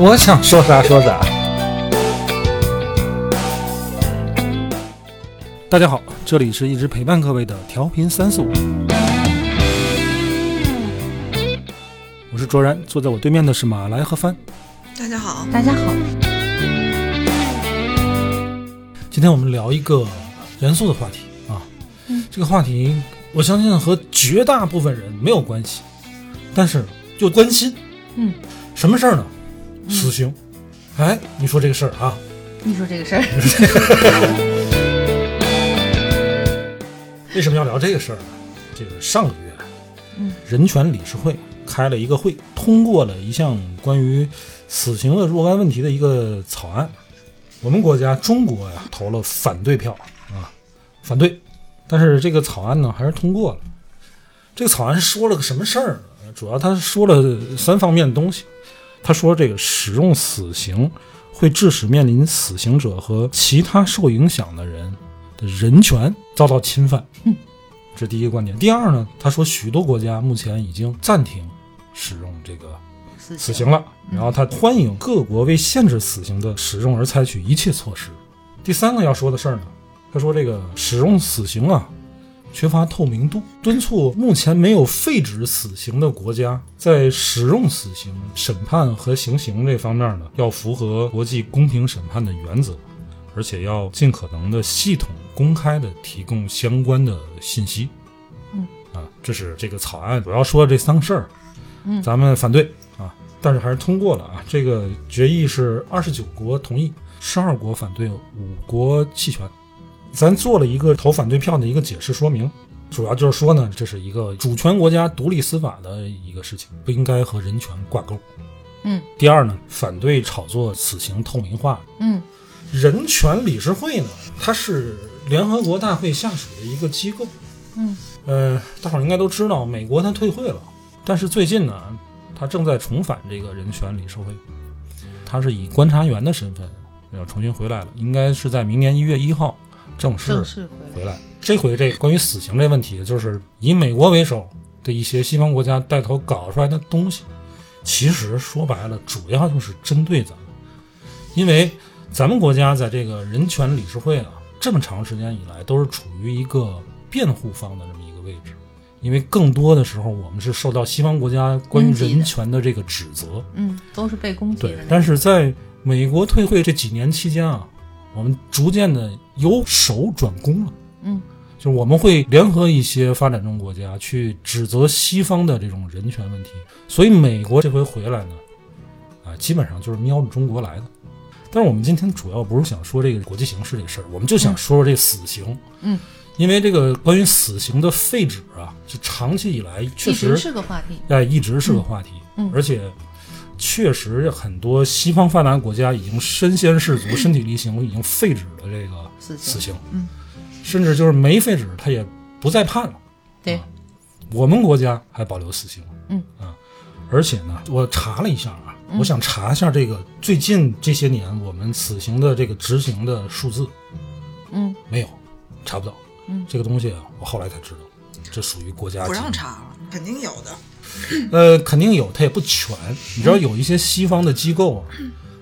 我想说啥说啥。大家好，这里是一直陪伴各位的调频三四五，我是卓然，坐在我对面的是马来和帆。大家好，大家好，今天我们聊一个严肃的话题啊，这个话题我相信和绝大部分人没有关系，但是就关心。嗯，什么事儿呢？死刑。哎，你说这个事儿啊，你说这个事儿，为什么要聊这个事儿呢？这个上个月，嗯，人权理事会开了一个会，通过了一项关于死刑的若干问题的一个草案。我们国家中国呀投了反对票啊，反对。但是这个草案呢还是通过了。这个草案说了个什么事儿？主要他说了三方面的东西。他说这个使用死刑会致使面临死刑者和其他受影响的人的人权遭到侵犯。这是第一个观点。第二呢，他说许多国家目前已经暂停使用这个死死刑了，然后他欢迎各国为限制死刑的使用而采取一切措施。第三个要说的事儿呢，他说这个使用死刑啊，缺乏透明度，敦促目前没有废止死刑的国家在使用死刑审判和行刑这方面呢，要符合国际公平审判的原则，而且要尽可能的系统公开的提供相关的信息。嗯，啊，这是这个草案主要说的这三个事儿。嗯咱们反对啊，但是还是通过了啊。这个决议是二十九国同意，十二国反对，五国弃权。咱做了一个投反对票的一个解释说明，主要就是说呢，这是一个主权国家独立司法的一个事情，不应该和人权挂钩。嗯第二呢，反对炒作死刑透明化。嗯人权理事会呢，它是联合国大会下属的一个机构。嗯呃，大伙儿应该都知道，美国它退会了，但是最近呢，它正在重返这个人权理事会，它是以观察员的身份要重新回来了，应该是在明年一月一号正式回来。这回这关于死刑这问题，就是以美国为首的一些西方国家带头搞出来的东西，其实说白了，主要就是针对咱们，因为咱们国家在这个人权理事会啊，这么长时间以来都是处于一个辩护方的这么一个位置，因为更多的时候我们是受到西方国家关于人权的这个指责，嗯，都是被攻击对的。，但是在美国退会这几年期间啊，我们逐渐的由守转攻了。嗯，就是我们会联合一些发展中国家去指责西方的这种人权问题，所以美国这回回来呢，啊，基本上就是瞄着中国来的。但是我们今天主要不是想说这个国际形势这个事儿，我们就想说说这死刑。嗯，因为这个关于死刑的废止啊，就长期以来确实是个话题。哎，一直是个话题，嗯嗯而且确实很多西方发达国家已经身先士卒、身体力行，已经废止了这个死刑。死刑，嗯，甚至就是没废止，他也不再判了。对。啊，我们国家还保留死刑，嗯。啊，而且呢，我查了一下啊，嗯。我想查一下这个最近这些年我们死刑的这个执行的数字，嗯。没有，查不到。嗯。这个东西啊，我后来才知道，这属于国家不让查了，肯定有的。呃，肯定有，它也不全。你知道有一些西方的机构啊，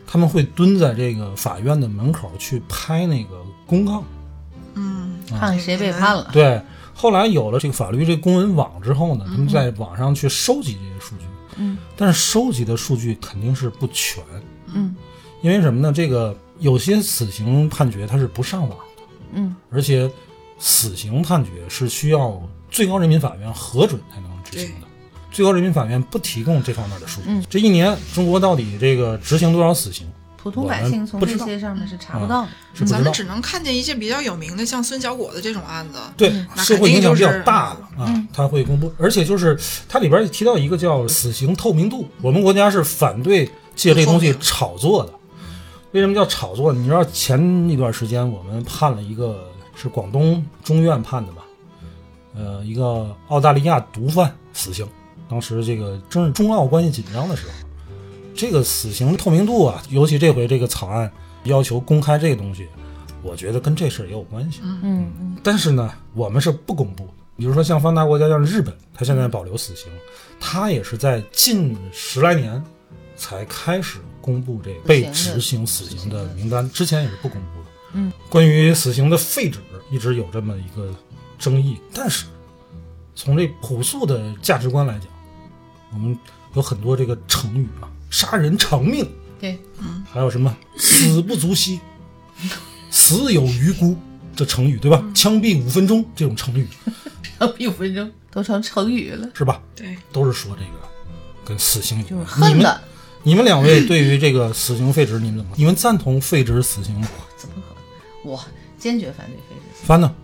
他们会蹲在这个法院的门口去拍那个公告。嗯，看看谁被判了。对，后来有了这个法律这个公文网之后呢，他们在网上去收集这些数据，嗯但是收集的数据肯定是不全，嗯因为什么呢？这个有些死刑判决它是不上网的，嗯而且死刑判决是需要最高人民法院核准才能执行的。最高人民法院不提供这方面的数据。嗯这一年中国到底这个执行多少死刑？普通百姓从这些上面是查不到的。咱们。只能看见一些比较有名的，像孙小果的这种案子。对，那社会影响比较大肯的啊，他会公布，而且就是它里边也提到一个叫死刑透明度，我们国家是反对借这东西炒作的。为什么叫炒作？你知道前一段时间我们判了一个是广东中院判的吧？呃，一个澳大利亚毒贩死刑。当时这个正是中澳关系紧张的时候，这个死刑透明度啊，尤其这回这个草案要求公开这个东西，我觉得跟这事儿也有关系。嗯嗯。但是呢，我们是不公布的。比如说像发达国家，像日本，它现在保留死刑，它也是在近十来年才开始公布这个被执行死刑的名单，之前也是不公布的。嗯。关于死刑的废止，一直有这么一个争议。但是从这朴素的价值观来讲，我们有很多这个成语啊，杀人偿命，对，嗯，还有什么死不足惜，死有余辜这成语，对吧？枪毙五分钟这种成语，枪毙五分钟都成成语了，是吧？对，都是说这个跟死刑有关。你们你们两位对于这个死刑废止，你们怎么？你们赞同废止死刑吗？怎么可能？我坚决反对废止。翻呢？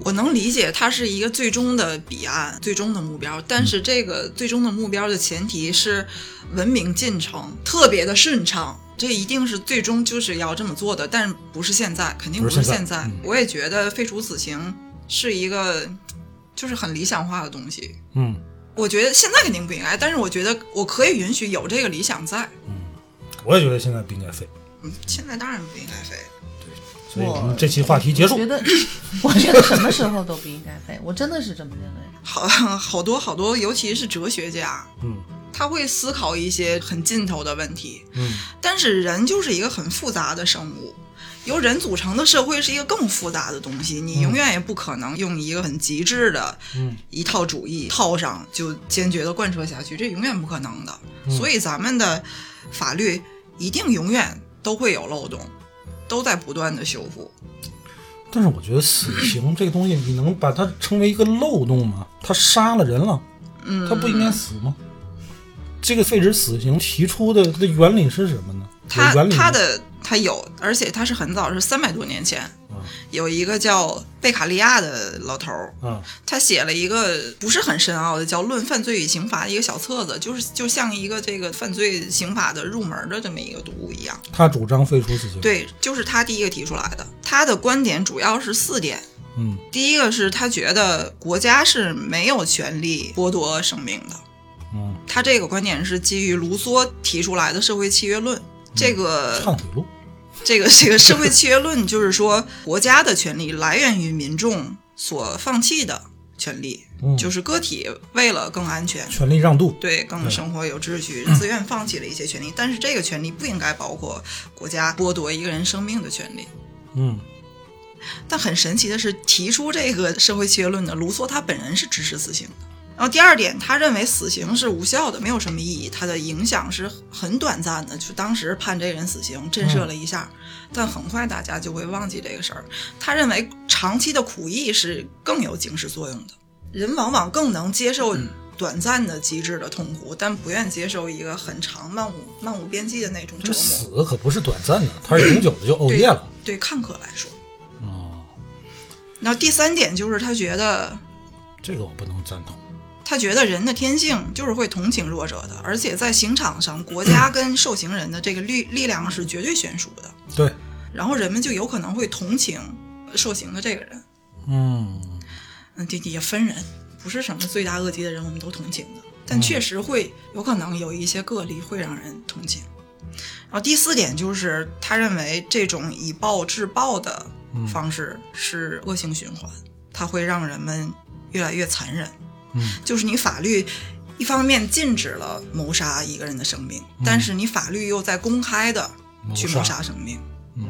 我能理解它是一个最终的彼岸、最终的目标，但是这个最终的目标的前提是文明进程特别的顺畅，这一定是最终就是要这么做的，但不是现在，肯定不是现在。我也觉得废除死刑是一个就是很理想化的东西。嗯，我觉得现在肯定不应该，但是我觉得我可以允许有这个理想在。嗯，我也觉得现在不应该废。嗯，现在当然不应该废。所以我们这期话题结束。我觉得，我觉得什么时候都不应该废，我真的是这么认为。好，好多好多，尤其是哲学家，嗯，他会思考一些很尽头的问题，嗯。但是人就是一个很复杂的生物，由人组成的社会是一个更复杂的东西，你永远也不可能用一个很极致的一套主义套上就坚决的贯彻下去，这永远不可能的。所以咱们的法律一定永远都会有漏洞。都在不断的修复，但是我觉得死刑这个东西，你能把它称为一个漏洞吗？他杀了人了，嗯，他不应该死吗？这个废止死刑提出的的原理是什么呢？他他的他有，而且他是很早，是三百多年前。有一个叫贝卡利亚的老头儿，他写了一个不是很深奥的叫《论犯罪与刑罚》的一个小册子，就是就像一个这个犯罪刑法的入门的这么一个读物一样。他主张废除死刑，对，就是他第一个提出来的。他的观点主要是四点，嗯，第一个是他觉得国家是没有权利剥夺生命的，嗯，他这个观点是基于卢梭提出来的社会契约论，这个忏悔录。这个这个社会契约论就是说，国家的权利来源于民众所放弃的权利，就是个体为了更安全，权利让渡，对更生活有秩序，自愿放弃了一些权利。但是这个权利不应该包括国家剥夺一个人生命的权利。嗯，但很神奇的是，提出这个社会契约论的卢梭，他本人是支持死刑的。然后第二点，他认为死刑是无效的，没有什么意义，它的影响是很短暂的。就当时判这人死刑，震慑了一下，但很快大家就会忘记这个事儿。他认为长期的苦役是更有警示作用的，人往往更能接受短暂的极致的痛苦，但不愿接受一个很长、漫无漫无边际的那种折磨。死可不是短暂的，它是永久的，就欧夜了。对看客来说。哦。然后第三点就是他觉得，这个我不能赞同。他觉得人的天性就是会同情弱者的，而且在刑场上，国家跟受刑人的这个力力量是绝对悬殊的。对，然后人们就有可能会同情受刑的这个人。嗯，嗯，这也分人，不是什么罪大恶极的人我们都同情的，但确实会有可能有一些个例会让人同情。然后第四点就是，他认为这种以暴制暴的方式是恶性循环，它会让人们越来越残忍。就是你法律一方面禁止了谋杀一个人的生命，但是你法律又在公开的去谋杀生命。嗯，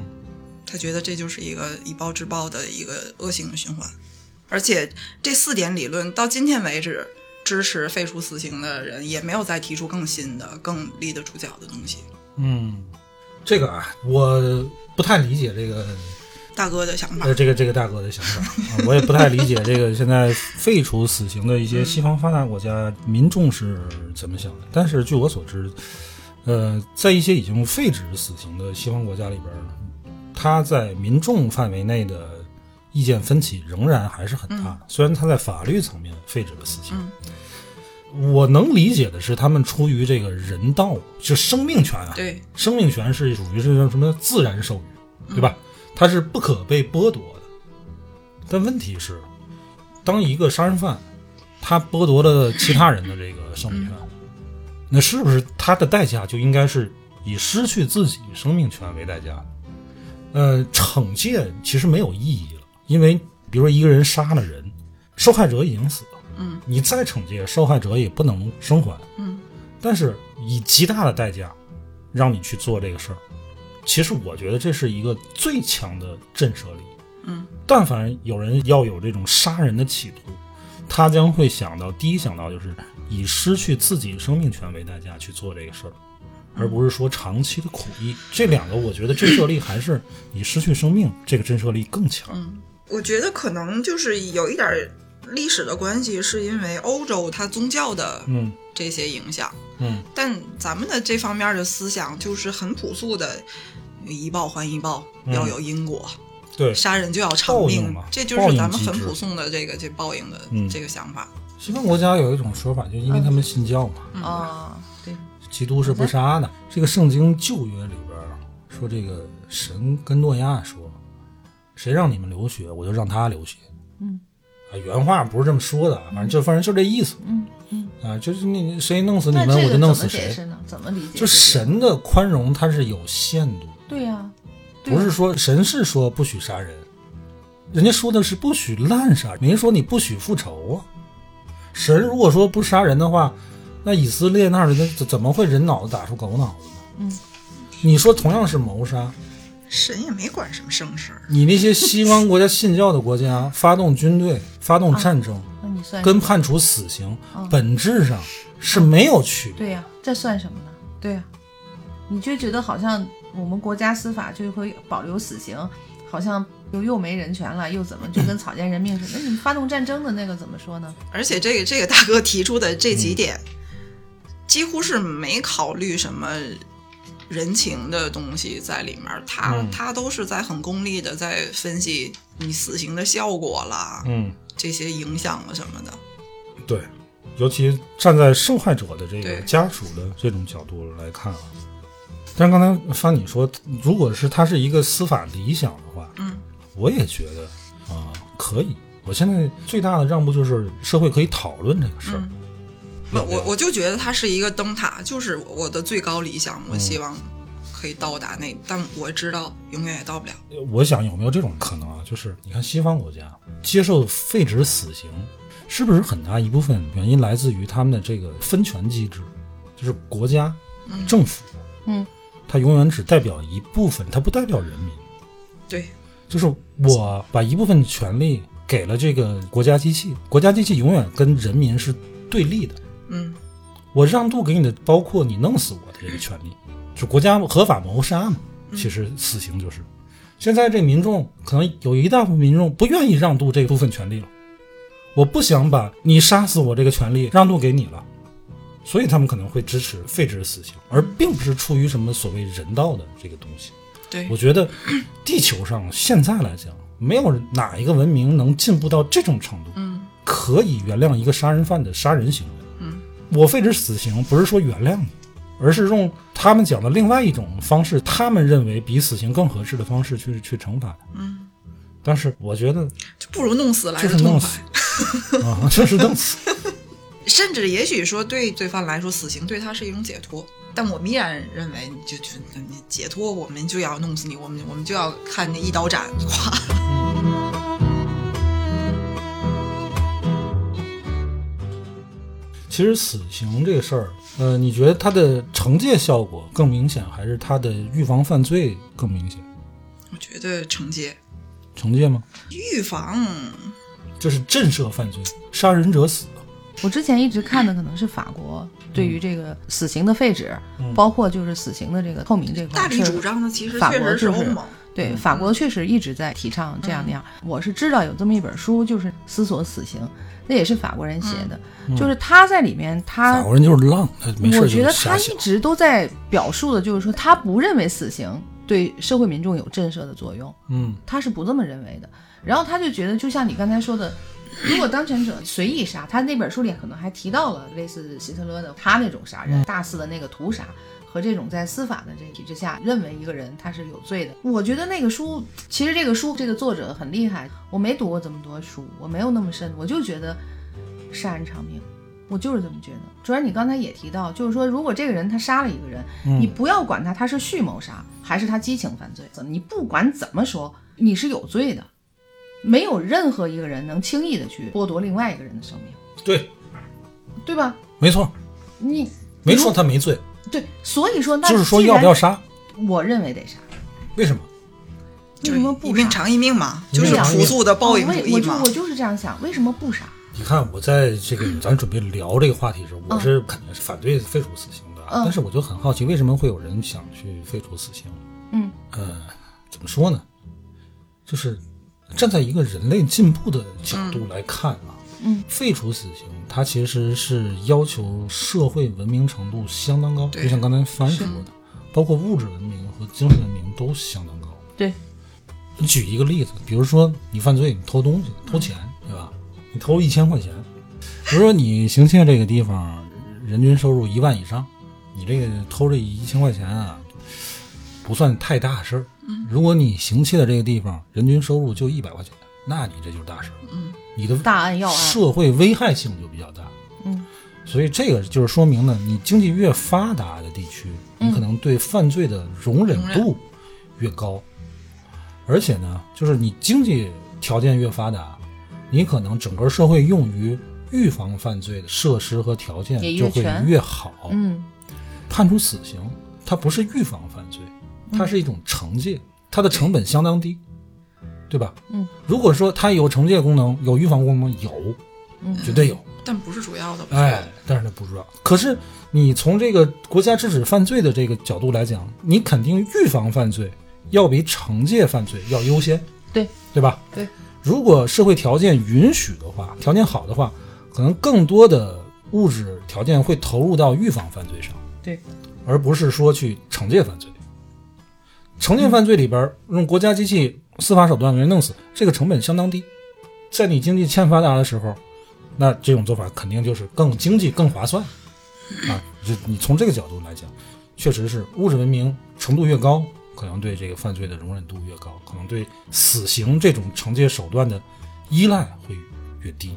他觉得这就是一个以暴制暴的一个恶性的循环。而且这四点理论到今天为止，支持废除死刑的人也没有再提出更新的、更立得住脚的东西。嗯，这个啊，我不太理解这个。大哥的想法，呃，这个这个大哥的想法，我也不太理解这个现在废除死刑的一些西方发达国家民众是怎么想的。但是据我所知，呃，在一些已经废止死刑的西方国家里边，他在民众范围内的意见分歧仍然还是很大。虽然他在法律层面废止了死刑，我能理解的是，他们出于这个人道，就生命权啊，对，生命权是属于是什么自然授予，对吧？它是不可被剥夺的。但问题是，当一个杀人犯他剥夺了其他人的这个生命权，那是不是他的代价就应该是以失去自己生命权为代价？呃，惩戒其实没有意义了，因为比如说一个人杀了人，受害者已经死了，嗯，你再惩戒受害者也不能生还，嗯，但是以极大的代价让你去做这个事儿，其实我觉得这是一个最强的震慑力。嗯，但凡有人要有这种杀人的企图，他将会想到第一想到就是以失去自己生命权为代价去做这个事儿，而不是说长期的苦役。这两个我觉得震慑力还是以失去生命这个震慑力更强。嗯我觉得可能就是有一点儿历史的关系，是因为欧洲它宗教的嗯这些影响，嗯但咱们的这方面的思想就是很朴素的，一报还一报，要有因果，对，杀人就要偿命嘛，这就是咱们很朴素的这个这报应的嗯这个想法。西方国家有一种说法，就因为他们信教嘛，啊，对，基督是不杀的。这个圣经旧约里边说，这个神跟诺亚说，谁让你们流血，我就让他流血。嗯，啊，原话不是这么说的，反正就反正就这意思。嗯嗯。啊，就是你谁弄死你们，我就弄死谁。解释呢？怎么理解？就神的宽容，它是有限度，对呀、不是说神是说不许杀人，人家说的是不许滥杀，没说你不许复仇啊。神如果说不杀人的话，那以色列那儿的怎怎么会人脑子打出狗脑子呢？嗯，你说同样是谋杀，神也没管什么圣事儿，你那些西方国家信教的国家发动军队、发动战争，那你算跟判处死刑，嗯本质上是没有区别。对呀、这算什么呢？对呀、你就觉得好像我们国家司法就会保留死刑，好像又又没人权了，又怎么就跟草菅人命似的？那你发动战争的那个怎么说呢？而且这个这个大哥提出的这嗯几点，几乎是没考虑什么人情的东西在里面，他、嗯他都是在很功利的在分析你死刑的效果啦，嗯，这些影响了什么的。对，尤其站在受害者的这个家属的这种角度来看啊。但是刚才方你说，如果是它是一个司法理想的话，嗯，我也觉得啊、可以。我现在最大的让步就是社会可以讨论这个事儿。嗯不，我我就觉得它是一个灯塔，就是我的最高理想，我希望可以到达那，但我知道永远也到不了。我想有没有这种可能啊？就是你看西方国家接受废止死刑，是不是很大一部分原因来自于他们的这个分权机制？就是国家、政府，嗯，它永远只代表一部分，它不代表人民。对，就是我把一部分权利给了这个国家机器，国家机器永远跟人民是对立的。嗯我让渡给你的，包括你弄死我的这个权利，就国家合法谋杀嘛。其实死刑就是，现在这民众可能有一大部分民众不愿意让渡这部分权利了，我不想把你杀死我这个权利让渡给你了，所以他们可能会支持废止死刑，而并不是出于什么所谓人道的这个东西。对我，觉得地球上现在来讲，没有哪一个文明能进步到这种程度，嗯可以原谅一个杀人犯的杀人行为。嗯，我废止死刑不是说原谅你，而是用他们讲的另外一种方式，他们认为比死刑更合适的方式去去惩罚。嗯，但是我觉得就不如弄死来就是弄的痛快死。啊，就是弄死。甚至也许说对罪犯来说，死刑对他是一种解脱。但我们依然认为，你就就你解脱，我们就要弄死你，我们我们就要看那一刀斩，哗。其实死刑这个事儿，呃，你觉得它的惩戒效果更明显，还是它的预防犯罪更明显？我觉得惩戒、惩戒吗？预防，就是震慑犯罪，杀人者死。我之前一直看的可能是法国对于这个死刑的废止，包括就是死刑的这个透明这块大力主张的其实法确国就是实欧盟。对，法国确实一直在提倡这样那样。我是知道有这么一本书，就是思索死刑，那也是法国人写的，就是他在里面他法国人就是浪，他没事就我觉得他一。直都在表述的，就是说他不认为死刑对社会民众有震慑的作用，嗯他是不这么认为的。然后他就觉得，就像你刚才说的，如果当权者随意杀，他那本书里可能还提到了类似希特勒的他那种杀人、大肆的那个屠杀，和这种在司法的这个体制下认为一个人他是有罪的。我觉得那个书，其实这个书这个作者很厉害，我没读过这么多书，我没有那么深，我就觉得杀人偿命。我就是这么觉得。主要你刚才也提到，就是说，如果这个人他杀了一个人，你不要管他他是蓄谋杀还是他激情犯罪，你不管怎么说，你是有罪的。没有任何一个人能轻易的去剥夺另外一个人的生命，对，对吧？没错，你没说他没罪，对，所以说那就是说要不要杀？我认为得杀。为什么？为什么不一命偿一命嘛？就是朴素的报应主义我就嘛我。就是这样想，为什么不杀？你看，我在这个 咱准备聊这个话题的时候，我是肯定是反对废除死刑的但是我就很好奇，为什么会有人想去废除死刑？嗯呃，怎么说呢？就是站在一个人类进步的角度来看啊，嗯，废除死刑，它其实是要求社会文明程度相当高，就像刚才帆说的，包括物质文明和精神文明都相当高。对，你举一个例子，比如说你犯罪，你偷东西、偷钱，对吧？你偷一千块钱，比如说你行窃这个地方人均收入一万以上，你这个偷这一千块钱啊，不算太大事儿。如果你行窃的这个地方人均收入就一百块钱，那你这就是大事儿。嗯，你的大案要案。社会危害性就比较大。嗯，所以这个就是说明呢，你经济越发达的地区，你可能对犯罪的容忍度越高，而且呢，就是你经济条件越发达，你可能整个社会用于预防犯罪的设施和条件就会越好。嗯。判处死刑，它不是预防犯罪，它是一种惩戒，它的成本相当低，对吧？嗯，如果说它有惩戒功能，有预防功能，有，嗯绝对有。但不是主要的。哎，但是它不主要。可是你从这个国家制止犯罪的这个角度来讲，你肯定预防犯罪要比惩戒犯罪要优先，对对吧？对。如果社会条件允许的话，条件好的话，可能更多的物质条件会投入到预防犯罪上。对，而不是说去惩戒犯罪。惩戒犯罪里边用国家机器、司法手段给人弄死，这个成本相当低。在你经济欠发达的时候，那这种做法肯定就是更经济、更划算 啊。就你从这个角度来讲，确实是物质文明程度越高，可能对这个犯罪的容忍度越高，可能对死刑这种惩戒手段的依赖会越低。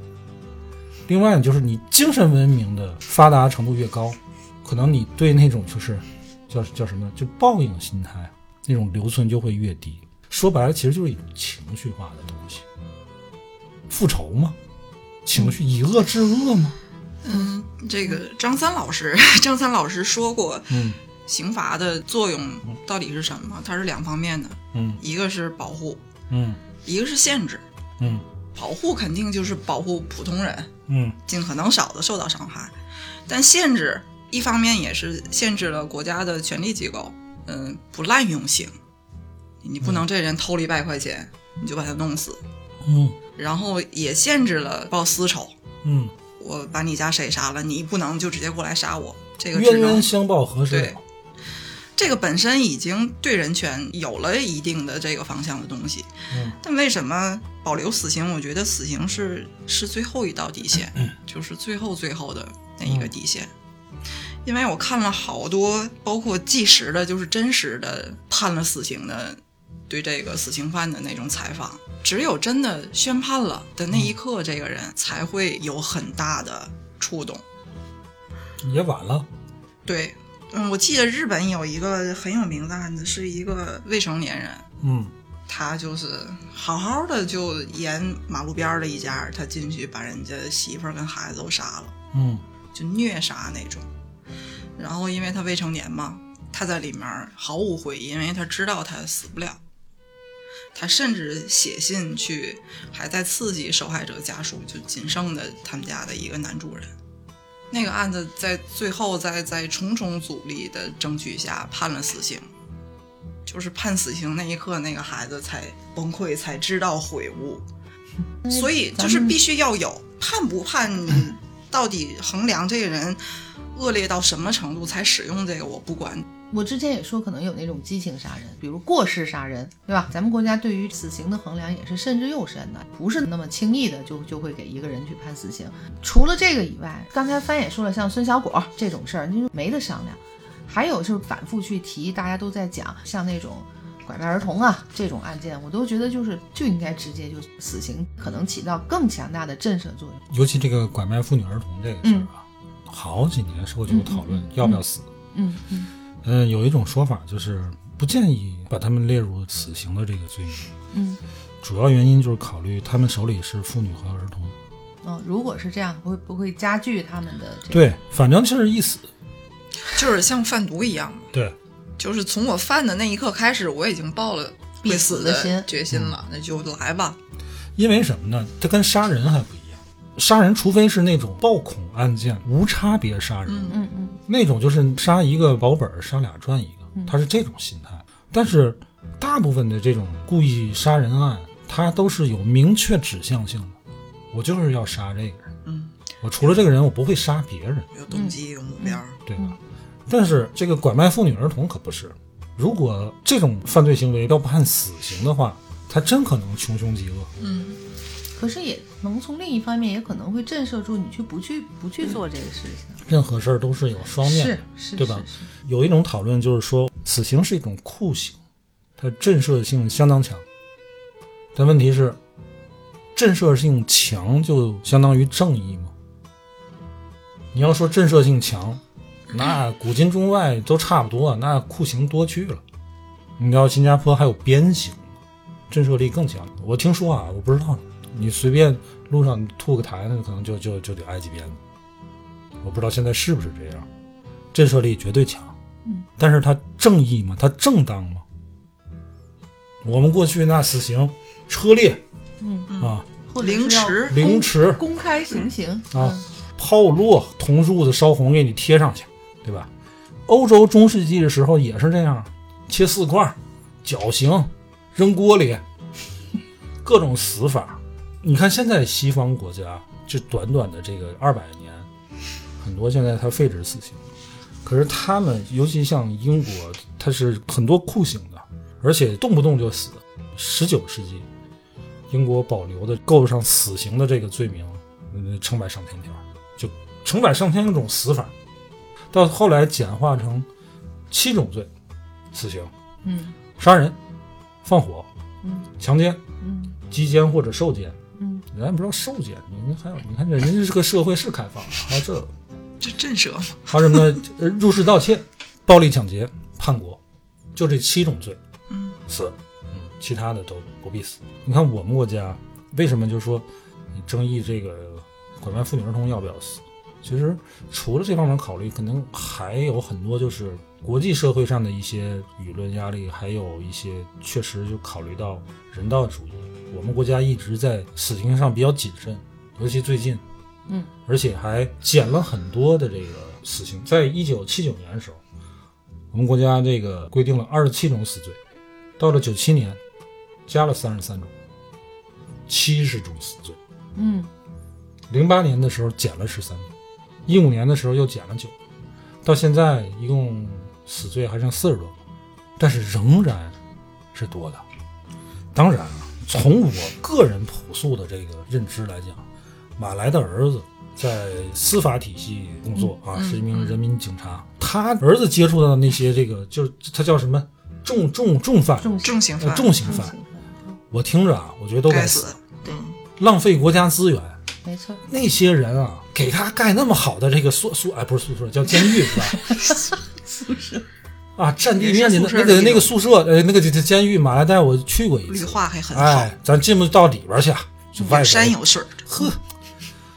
另外呢，就是你精神文明的发达程度越高，可能你对那种就是叫叫什么，就报应心态那种留存就会越低。说白了，其实就是一种情绪化的东西，复仇吗？情绪以恶制恶吗？嗯，这个张三老师，张三老师说过，嗯刑罚的作用到底是什么？它是两方面的，嗯一个是保护，嗯一个是限制。嗯保护肯定就是保护普通人，嗯尽可能少的受到伤害，但限制一方面也是限制了国家的权力机构，嗯，不滥用刑，你不能这人偷了一百块钱你就把他弄死，嗯。然后也限制了报私仇，嗯，我把你家谁杀了，你不能就直接过来杀我，这个冤冤相报何时对？这个本身已经对人权有了一定的这个方向的东西，嗯。但为什么保留死刑？我觉得死刑是是最后一道底线，嗯。就是最后最后的那一个底线。因为我看了好多，包括纪实的，就是真实的判了死刑的，对这个死刑犯的那种采访，只有真的宣判了的那一刻，这个人才会有很大的触动。也晚了。对，嗯，我记得日本有一个很有名的案子，是一个未成年人，嗯他就是好好的就沿马路边的一家，他进去把人家媳妇儿跟孩子都杀了，嗯就虐杀那种。然后因为他未成年嘛，他在里面毫无悔意，因为他知道他死不了。他甚至写信去，还在刺激受害者家属，就仅剩的他们家的一个男主人。那个案子在最后在在重重阻力的争取下判了死刑，就是判死刑那一刻，那个孩子才崩溃，才知道悔悟。所以就是必须要有判不判，到底衡量这个人恶劣到什么程度才使用这个，我不管。我之前也说，可能有那种激情杀人，比如过失杀人，对吧？咱们国家对于死刑的衡量也是慎之又慎的，不是那么轻易的就就会给一个人去判死刑。除了这个以外，刚才帆也说了，像孙小果这种事儿，你说没得商量。还有就是反复去提，大家都在讲，像那种拐卖儿童啊这种案件，我都觉得就是就应该直接就死刑，可能起到更强大的震慑作用。尤其这个拐卖妇女儿童这个事儿啊，好几年社会就有讨论要不要死。嗯嗯嗯，有一种说法就是不建议把他们列入死刑的这个罪名，嗯主要原因就是考虑他们手里是妇女和儿童。嗯，如果是这样，会不会加剧他们的这个？对，反正就是一死。就是像贩毒一样嘛，对，就是从我犯的那一刻开始，我已经抱了必死死的心决心了，那就来吧。因为什么呢？它跟杀人还不一样。杀人除非是那种暴恐案件，无差别杀人，嗯嗯嗯那种就是杀一个保本，杀俩赚一个，他是这种心态。但是大部分的这种故意杀人案，他都是有明确指向性的，我就是要杀这个人。嗯，我除了这个人，我不会杀别人，有动机，有目标。对吧？但是这个拐卖妇女儿童可不是。如果这种犯罪行为要判死刑的话，他真可能穷凶极恶。嗯，可是也能从另一方面，也可能会震慑住你去不去不去做这个事情。任何事儿都是有双面的是，是，对吧有一种讨论就是说，死刑是一种酷刑，它震慑性相当强。但问题是，震慑性强就相当于正义吗？你要说震慑性强，那古今中外都差不多，那酷刑多去了。你知道新加坡还有鞭刑，震慑力更强。我听说啊，我不知道，你随便路上吐个痰，那可能就就就得挨几鞭子。我不知道现在是不是这样，震慑力绝对强。嗯，但是它正义吗？它正当吗？我们过去那死刑车裂嗯，啊、凌迟凌迟、公开行刑啊嗯炮烙、铜柱子烧红给你贴上去，对吧？欧洲中世纪的时候也是这样，切四块，绞刑，扔锅里，各种死法。你看现在西方国家，这短短的这个二百年，很多现在它废止死刑，可是他们尤其像英国，它是很多酷刑的，而且动不动就死。十九世纪，英国保留的够得上死刑的这个罪名，嗯，成百上千条，就成百上千种死法，到后来简化成七种罪：死刑、嗯杀人、放火、嗯强奸、嗯击奸或者受奸。嗯咱也不知道受检，你还有你看人家这个社会是开放的，还有这，这震慑吗。还有什么入室盗窃、暴力抢劫、叛国，就这七种罪，嗯，死，嗯，其他的都不必死。你看我们国家为什么就说你争议这个拐卖妇女儿童要不要死？其实除了这方面考虑，可能还有很多就是国际社会上的一些舆论压力，还有一些确实就考虑到人道主义。我们国家一直在死刑上比较谨慎，尤其最近，嗯，而且还减了很多的这个死刑。在一九七九年的时候，我们国家这个规定了二十七种死罪，到了九七年加了三十三种，七十种死罪。嗯零八年的时候减了十三种，一五年的时候又减了九，到现在一共死罪还剩四十多个，但是仍然是多的。当然啊，从我个人朴素的这个认知来讲，马来的儿子在司法体系工作啊，是一名人民警察。他儿子接触到的那些这个，就是他叫什么重重重犯，重呃重刑犯，重刑犯，我听着啊，我觉得都该该死，死。对，浪费国家资源。没错，那些人啊，给他盖那么好的这个宿宿，哎，不是宿舍，叫监狱是吧？宿舍啊，占地面积那个那个宿舍，呃，那个这这监狱，马来带我去过一次绿，化还很好，哎，咱进不到里边去，就外有山，有水儿。呵，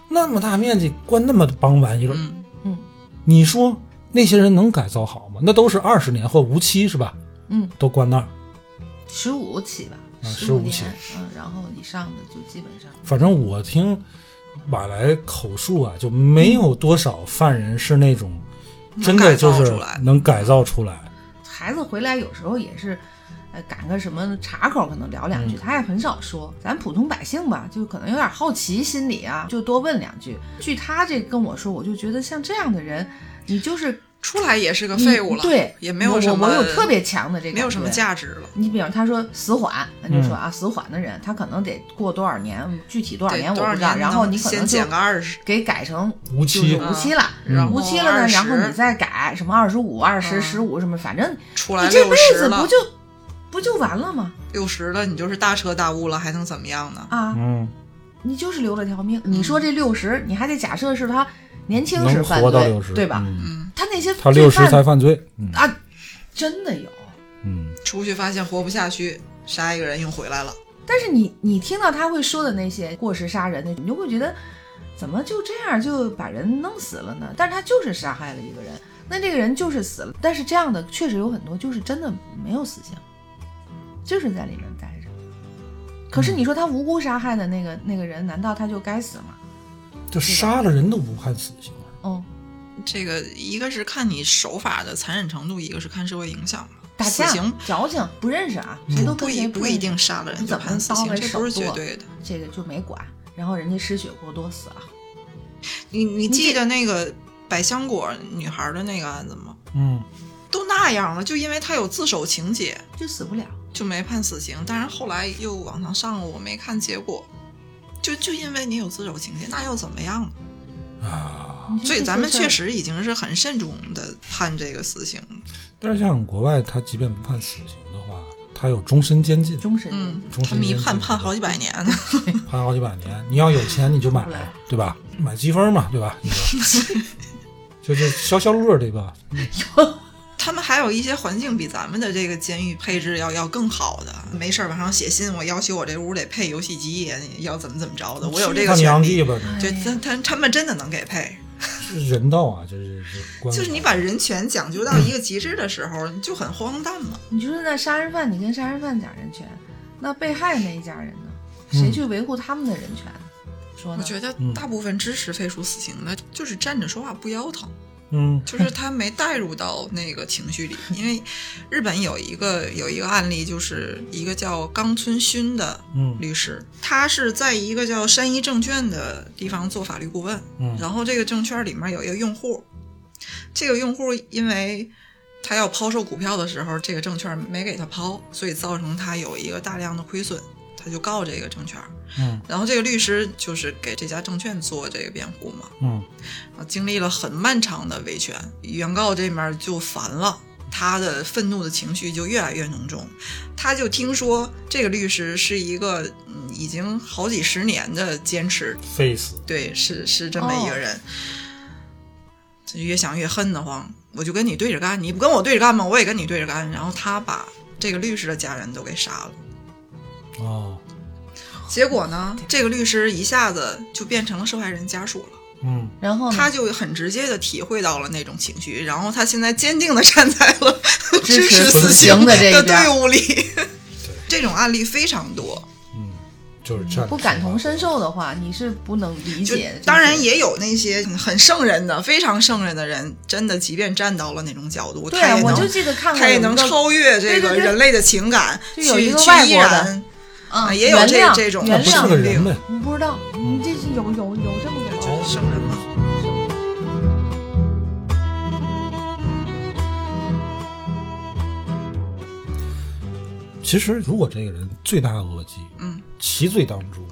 那么大面积关那么帮玩意儿，嗯，嗯你说那些人能改造好吗？那都是二十年或无期是吧？嗯，都关那儿，十五起吧，啊十五15起年，嗯，然后以上的就基本上，反正我听马来口述啊，就没有多少犯人是那种真的就是能改造出来。孩子回来有时候也是，呃，赶个什么岔口，可能聊两句，他也很少说。咱普通百姓吧，就可能有点好奇心理啊，就多问两句。据他这跟我说，我就觉得像这样的人，你就是出来也是个废物了，对，也没有什么，我我有特别强的这个，没有什么。价值了。你比方他说死缓，那就嗯说啊，死缓的人他可能得过多少年，具体多少，年我不知道。然后你可能减个二十，给改成无期无期了，嗯无期了呢，20然后你再改什么二十五、二十、嗯十五什么，反正出来你这辈六十了子不，就不就完了吗？六十了，你就是大彻大悟了，还能怎么样呢？啊，嗯，你就是留了条命。你说这六十，你还得假设是他年轻时能犯罪活到六十，，对吧？嗯嗯，他那些他六十才犯罪，嗯啊，真的有。嗯，出去发现活不下去，杀一个人又回来了。但是你你听到他会说的那些过失杀人的，你就会觉得怎么就这样就把人弄死了呢？但是他就是杀害了一个人，那这个人就是死了。但是这样的确实有很多，就是真的没有死刑，就是在里面待着。可是你说他无辜杀害的那个那个人，难道他就该死吗？就杀了人都不判死刑，嗯，这个一个是看你手法的残忍程度，一个是看社会影响嘛。打架死刑矫情不认识啊，谁都不跟谁一不一定杀了人你怎么就判死刑，这不是绝对的。这个就没管，然后人家失血过多死了。你你记得那个百香果女孩的那个案子吗？嗯，都那样了，就因为她有自首情节，就死不了。就没判死刑。但是后来又往上上了，我没看结果。就就因为你有自首情节，那又怎么样呢？啊，所以咱们确实已经是很慎重的判这个死刑。但是像国外，他即便不判死刑的话，他有终身监禁，终身嗯，终他们一判判好几百年呢。判好几百年。你要有钱你就买对吧？买积分嘛，对吧？你说，就是消消乐，对吧？他们还有一些环境比咱们的这个监狱配置要要更好的，没事儿往上写信，我要求我这屋得配游戏机，要怎么怎么着的，我有这个权利。地吧，哎就他他他们真的能给配，是人道啊，就是是关就是你把人权讲究到一个极致的时候，就很荒诞嘛。你就是那杀人犯，你跟杀人犯讲人权，那被害那一家人呢？嗯谁去维护他们的人权呢？说呢？我觉得大部分支持废除死刑的，就是站着说话不腰疼，嗯就是他没带入到那个情绪里。因为日本有一个有一个案例，就是一个叫冈村勋的嗯律师，他是在一个叫山一证券的地方做法律顾问，嗯然后这个证券里面有一个用户，这个用户因为他要抛售股票的时候，这个证券没给他抛，所以造成他有一个大量的亏损，他就告这个证券。嗯然后这个律师就是给这家证券做这个辩护嘛，嗯啊，经历了很漫长的维权，原告这面就烦了。他的愤怒的情绪就越来越浓重，他就听说这个律师是一个嗯已经好几十年的坚持，face，，对，是是这么一个人，就越想越恨得慌。我就跟你对着干，你不跟我对着干吗？我也跟你对着干。然后他把这个律师的家人都给杀了。哦，结果呢，这个律师一下子就变成了受害人家属了。嗯然后？他就很直接的体会到了那种情绪，然后他现在坚定的站在了 支持死死刑的这个队伍里。这种案例非常多，嗯，就是站不感同身受的话，你是不能理解。当然也有那些很圣人的、非常圣人的人，真的即便站到了那种角度，对啊，他也能我就记得看过他也能超越这个人类的情感，有一个去去依外国的然嗯啊，也有这这种原不是谅个人呗，你不知道，你这是有有有这么个人。就是圣人嘛。其实，如果这个人罪大恶极，嗯，其罪当诛，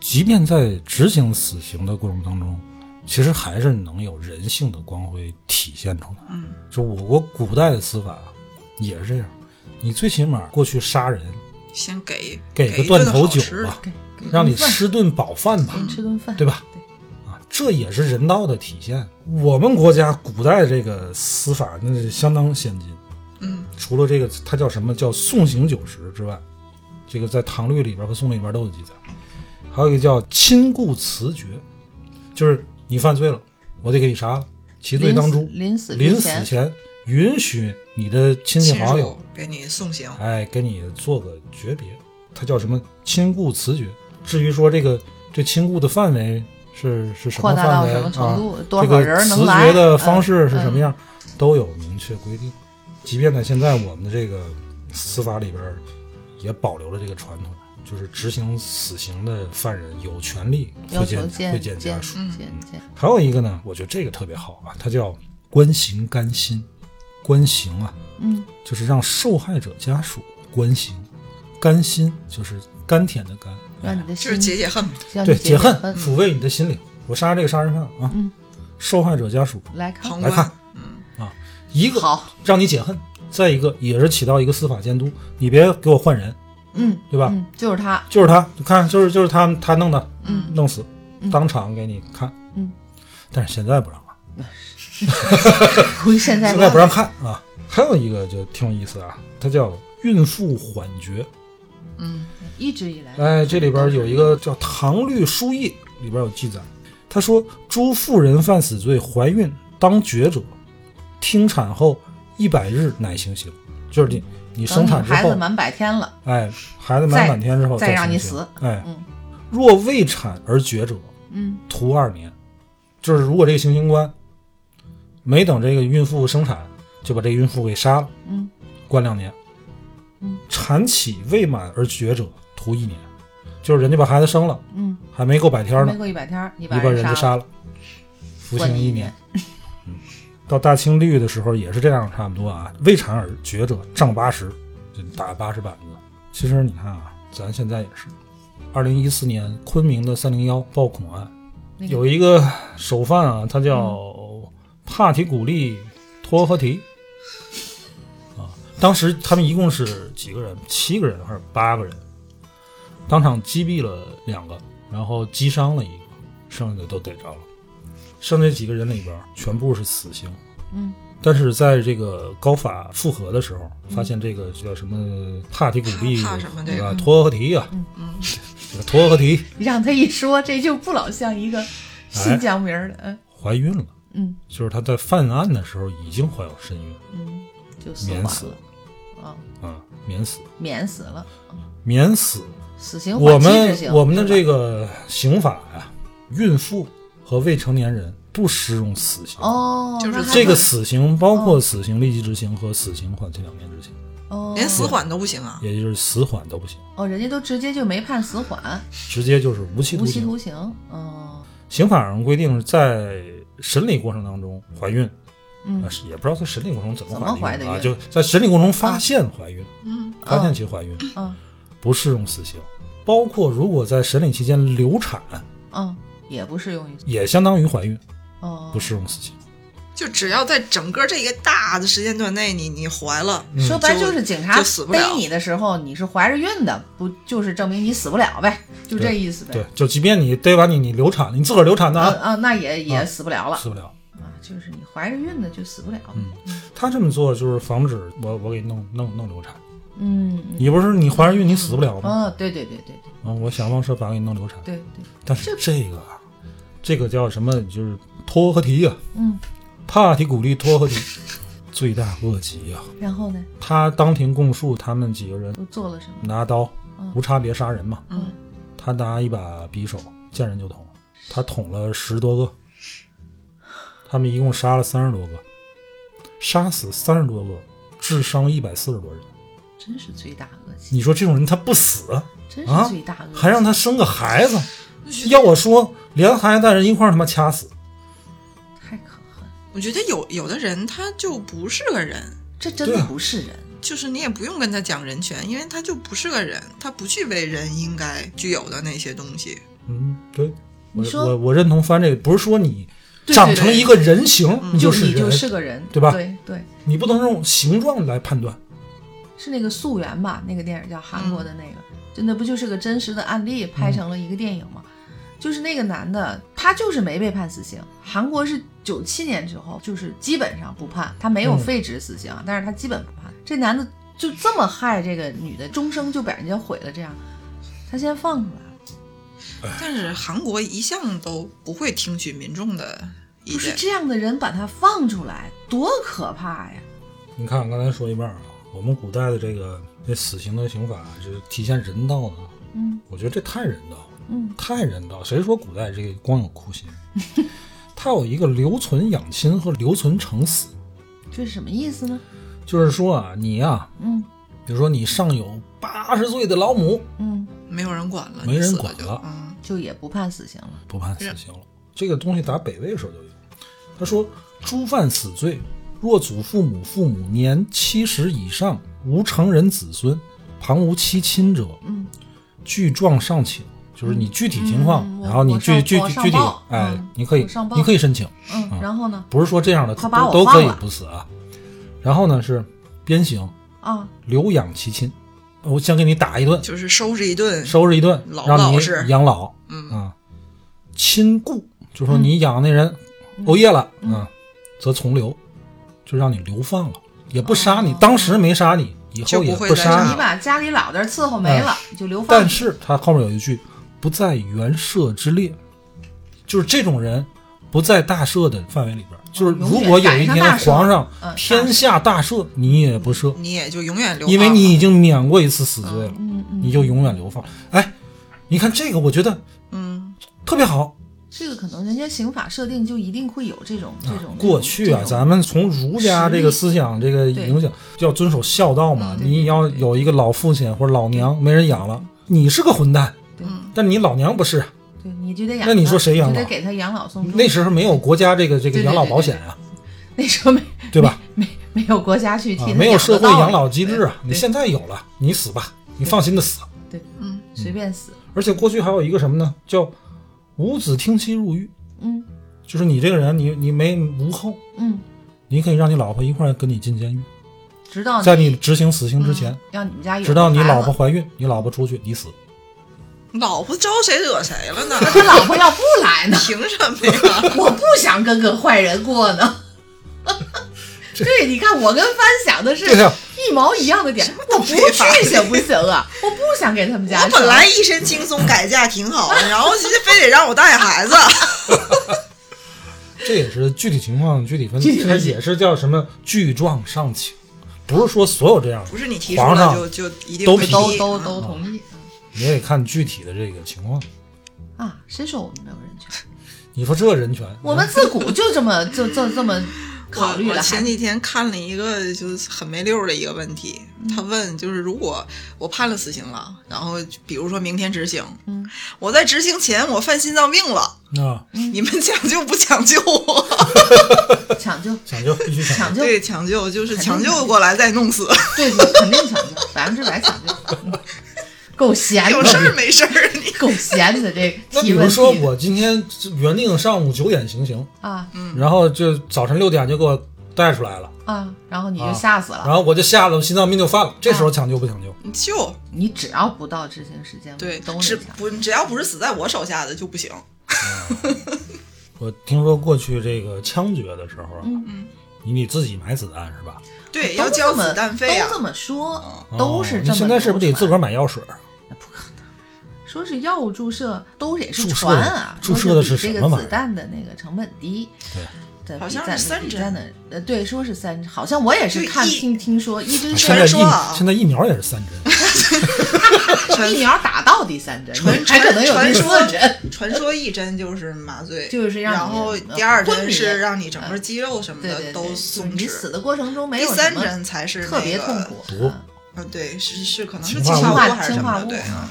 即便在执行死刑的过程当中，其实还是能有人性的光辉体现出来。嗯，就我国古代的司法也是这样，你最起码过去杀人，先给给个断头酒吧，让你吃顿饱饭吧吃顿饭，对吧？啊，这也是人道的体现。我们国家古代这个司法那是相当先进，嗯，除了这个它叫什么叫送行酒食之外，这个在唐律里边和宋律里边都有记载。还有一个叫亲故辞爵，就是你犯罪了，我得给你杀了，其罪当诛。临死临死前允许你的亲戚好友属，给你送行，哎，给你做个诀别，它叫什么亲故辞诀。至于说这个这亲故的范围是是什么范围大到什么程度啊？多少这个辞人能来决的方式是嗯什么样，都有明确规定。即便在现在我们的这个司法里边儿，也保留了这个传统，就是执行死刑的犯人有权利会见会见家属。还有一个呢，我觉得这个特别好啊，它叫官刑甘心，官刑啊，嗯就是让受害者家属关心，甘心就是甘甜的甘，让你的心就是解解恨。对解恨，抚慰你的心灵。我杀这个杀人犯啊，嗯受害者家属来看来看啊，一个好，让你解恨，再一个也是起到一个司法监督，你别给我换人，嗯，对吧？嗯，就是他，就是他，你看，就是就是他他弄的，嗯弄死，嗯当场给你看，嗯，但是现在不让了，估计现在现在不让看啊。还有一个就挺有意思啊，它叫孕妇缓决。嗯，一直以来，哎，这里边有一个叫《唐律疏议》，里边有记载，他说：诸妇人犯死罪，怀孕当决者，听产后一百日乃行刑，就是你你生产之后孩子，满百天了，哎，孩子满百天之后再让你死。哎，嗯若未产而决者，嗯徒二年。就是如果这个行刑官没等这个孕妇生产，就把这个孕妇给杀了，嗯关两年。嗯，产期未满而绝者，徒一年。就是人家把孩子生了，嗯，还没够百天没呢，过一百天儿，你你把人杀了，人就杀了，服刑一年到大清律的时候也是这样，差不多啊。未产而绝者，杖八十，就打八十板子。其实你看啊，咱现在也是，二零一四年昆明的三零幺暴恐案，有一个首犯啊，他叫帕提古利托合提啊。当时他们一共是几个人？七个人？还是八个人？当场击毙了两个，然后击伤了一个，剩下的都逮着了。剩下几个人里边，全部是死刑。嗯。但是在这个高法复核的时候，发现这个叫什么帕提古利什么托合提啊，嗯嗯，这个托合提让他一说，这就不老像一个新疆名儿的，嗯。怀孕了。嗯。就是他在犯案的时候已经怀有身孕，嗯，就死免死，啊，啊，免死，免死了，免死。死刑我缓期执们行我们的这个刑法呀、孕妇和未成年人不适用死刑。哦，就是这个死刑包括死刑立即执行和死刑缓期两年执行，哦连死缓都不行啊。也就是死缓都不行，哦，人家都直接就没判死缓，直接就是无期徒刑。无期徒刑，哦，刑法上规定，在审理过程当中怀孕，嗯也不知道在审理过程中怎么怎么怀的啊，就在审理过程中发现怀孕，嗯，发现其怀孕，嗯不适用死刑。包括如果在审理期间流产，嗯，也不适用于也相当于怀孕，哦，不适用死刑。就只要在整个这个大的时间段内，你你怀了，嗯说白就就是警察逮你的时候，你是怀着孕的，不就是证明你死不了呗？就这意思呗。对，就即便你逮完你，你流产，你自个儿流产的啊，啊啊，那也也啊死不了了死不了。啊，就是你怀着孕的就死不了。嗯他这么做就是防止我我给弄弄弄流产。嗯嗯你不是你怀着孕你死不了吗？哦，对对对对对啊，我想方设法给你弄流产。对对对，但是这个啊，这个叫什么？就是托合提啊，嗯，帕提古利托合提，罪大恶极啊！然后呢，他当庭供述，他们几个人都做了什么？拿刀嗯无差别杀人嘛。嗯，他拿一把匕首见人就捅，他捅了十多个，他们一共杀了三十多个，杀死三十多个，致伤一百四十多人。真是罪大恶极，你说这种人他不死，真啊是罪大恶极，还让他生个孩子？要我说，连孩子带人一块儿他妈掐死。太可恨，我觉得有有的人他就不是个人，这真的不是人。就是你也不用跟他讲人权，因为他就不是个人，他不具备人应该具有的那些东西。嗯，对，我你说我我认同翻这个，不是说你长成一个人形，你就是你，就是个人，对吧对对，你不能用形状来判断。是那个《溯源》吧？那个电影叫韩国的那个，真的不就是个真实的案例拍成了一个电影吗？就是那个男的，他就是没被判死刑。韩国是九七年之后，就是基本上不判，他没有嗯废止死刑，但是他基本不判。这男的就这么害这个女的，终生就把人家毁了，这样，他先放出来了。但是韩国一向都不会听取民众的意见不是见。这样的人把他放出来，多可怕呀！你看，刚才说一半啊，我们古代的这个这死刑的刑法，就是体现人道呢，嗯我觉得这太人道了，嗯，太人道。谁说古代这个光有酷刑？它有一个留存养亲和留存成死，这是什么意思呢？就是说啊，你呀、嗯比如说你上有八十岁的老母，嗯，没有人管了，没人管了嗯，就也不判死刑了。不判死刑了。这个东西打北魏时候就有。他说，诸犯死罪，若祖父母、父母年七十以上，无成人子孙，旁无妻亲者，嗯，具状上请，就是你具体情况，嗯然后你具具具体哎，嗯你可以你可以申请，嗯，然后呢？不是说这样的都都可以不死啊。然后呢是鞭刑，啊，留养其亲，我先给你打一顿，就是收拾一顿，收拾一顿，老让你养老，嗯。啊，亲故，就说你养那人欧夜了，嗯。啊，则从流，就让你流放了，也不杀你，哦当时没杀你，以后也不会杀杀你你。把家里老的伺候没了，你就流放。但是他后面有一句，不在原社之列，就是这种人不在大赦的范围里边儿。就是如果有一天皇上嗯天下大赦，你也不赦，你也就永远流放，因为你已经免过一次死罪了，你就永远流放。哎，你看这个，我觉得嗯，特别好。这个可能人家刑法设定就一定会有这种这种。过去啊，咱们从儒家这个思想这个影响，要遵守孝道嘛。嗯你要有一个老父亲或者老娘没人养了，你是个混蛋，对但你老娘不是。对，你就得养。那你说谁养老就得给他养老送终。那时候没有国家这个这个养老保险啊，那时候没对吧？没没有国家去替啊，没有社会养老机制啊。你现在有了，你死吧，你放心的死。对，嗯，随便死。而且过去还有一个什么呢？叫无子听妻入狱，嗯就是你这个人，你你没无后，嗯，你可以让你老婆一块跟你进监狱，直到在你执行死刑之前，让你们家有直到你老婆怀孕，你老婆出去，你死。老婆招谁惹谁了呢？他老婆要不来呢，凭什么呀？我不想跟个坏人过呢。对，你看我跟帆想的是一毛一样的点，我不去行不行啊？我不想给他们家我。本来一身轻松，改嫁挺好的，然后现在非得让我带孩子，这也是具体情况具体分析，它具体分析也是叫什么具状上情，不是说所有这样，不是你提出来就就一定都批会批都都都同意你也得看具体的这个情况。啊！谁说我们没有人权？你说这人权，我们自古就这么就就这么考虑了，我我前几天看了一个就是很没溜儿的一个问题，他问就是如果我判了死刑了，然后比如说明天执行，嗯，我在执行前我犯心脏病了，啊，你们抢救不抢救我？抢救 抢救必须抢救。抢救，对，抢救就是抢救过来再弄死，对，对肯定抢救，百分之百抢救。嗯够闲有事儿，没事儿你。够闲的这 那比提问题如说我今天原定上午九点行刑，啊然后就早晨六点就给我带出来了，啊，然后你就啊吓死了。然后我就吓得我心脏病就犯了。这时候抢救不抢救？你救你只要不到执行时间，对都，只能抢。不只要不是死在我手下的就不行。我听说过去这个枪决的时候你得自己买子弹是吧？对，都要交子弹费啊都。这么说，哦都是这么。你现在是不是得自个儿？买药水？那不可能。说是药物注射，都也是传啊，注射的说比这个是什么玩意儿子弹的那个成本低。对，好像是三针的，呃，对，说是三针，好像我也是看听听说一针现在疫说啊现在疫苗也是三针，疫苗打到第三针，传还可能有第四传说针，传说一针就是麻醉，就是让你然后呃第二针是让你整个肌肉什么的都松弛，你死的过程中没有第三针才是特别痛苦，毒啊嗯，对，是是可能是氰化物还是什么的，对，啊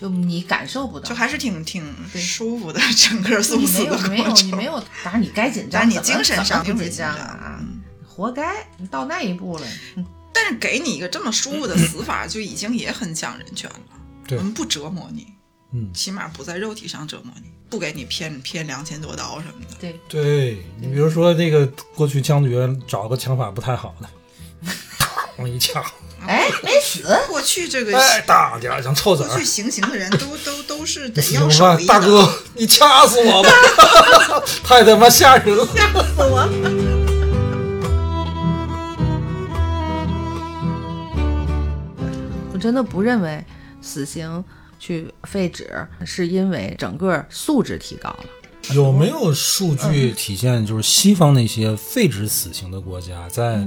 就你感受不到就。还是挺挺舒服的，整个送你死的没有没有。你没有，当然你该紧张，但是你精神上会不紧张啊嗯？活该，你到那一步了，嗯但是给你一个这么舒服的死法，就已经也很讲人权了。我们不折磨你，嗯，起码不在肉体上折磨你，不给你骗骗两千多刀什么的。对，对你比如说那个过去枪决找个枪法不太好的，嘡一枪，哎，没死，过去这个哎，大点儿像臭子儿过去。行刑的人都都都是得死要刑大手艺的。哥，你掐死我吧！太他妈吓人了。吓死我真的不认为死刑去废止是因为整个素质提高了。有没有数据体现，就是西方那些废止死刑的国家，在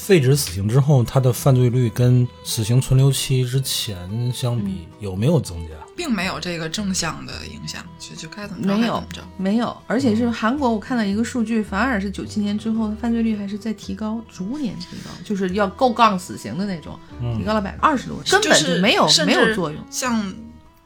废止死刑之后，他的犯罪率跟死刑存留期之前相比，有没有增加？并没有这个正向的影响，就就该怎么着没有还怎么着。没有，而且是韩国，我看到一个数据，反而是九七年之后，犯罪率还是在提高，逐年提高，就是要够杠死刑的那种，提高了百分之二十多，根本是就没有没有作用。像